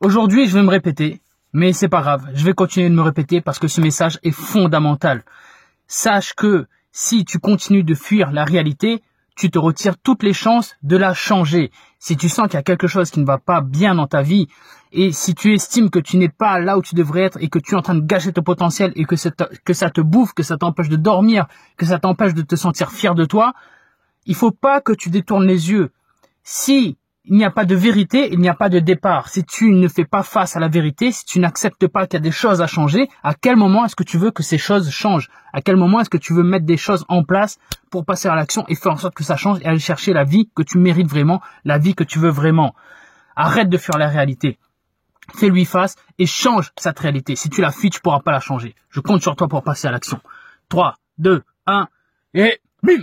Aujourd'hui, je vais me répéter, mais c'est pas grave. Je vais continuer de me répéter parce que ce message est fondamental. Sache que si tu continues de fuir la réalité, tu te retires toutes les chances de la changer. Si tu sens qu'il y a quelque chose qui ne va pas bien dans ta vie, et si tu estimes que tu n'es pas là où tu devrais être et que tu es en train de gâcher ton potentiel et que, que ça te bouffe, que ça t'empêche de dormir, que ça t'empêche de te sentir fier de toi, il faut pas que tu détournes les yeux. Si il n'y a pas de vérité, il n'y a pas de départ. Si tu ne fais pas face à la vérité, si tu n'acceptes pas qu'il y a des choses à changer, à quel moment est-ce que tu veux que ces choses changent? À quel moment est-ce que tu veux mettre des choses en place pour passer à l'action et faire en sorte que ça change et aller chercher la vie que tu mérites vraiment, la vie que tu veux vraiment? Arrête de fuir la réalité. Fais-lui face et change cette réalité. Si tu la fuis, tu pourras pas la changer. Je compte sur toi pour passer à l'action. 3, 2, 1 et bim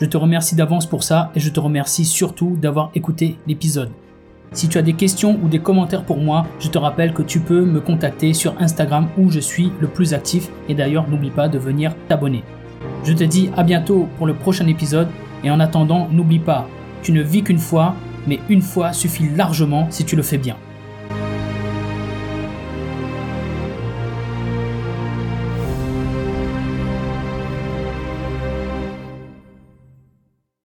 Je te remercie d'avance pour ça et je te remercie surtout d'avoir écouté l'épisode. Si tu as des questions ou des commentaires pour moi, je te rappelle que tu peux me contacter sur Instagram où je suis le plus actif et d'ailleurs n'oublie pas de venir t'abonner. Je te dis à bientôt pour le prochain épisode et en attendant n'oublie pas, tu ne vis qu'une fois, mais une fois suffit largement si tu le fais bien.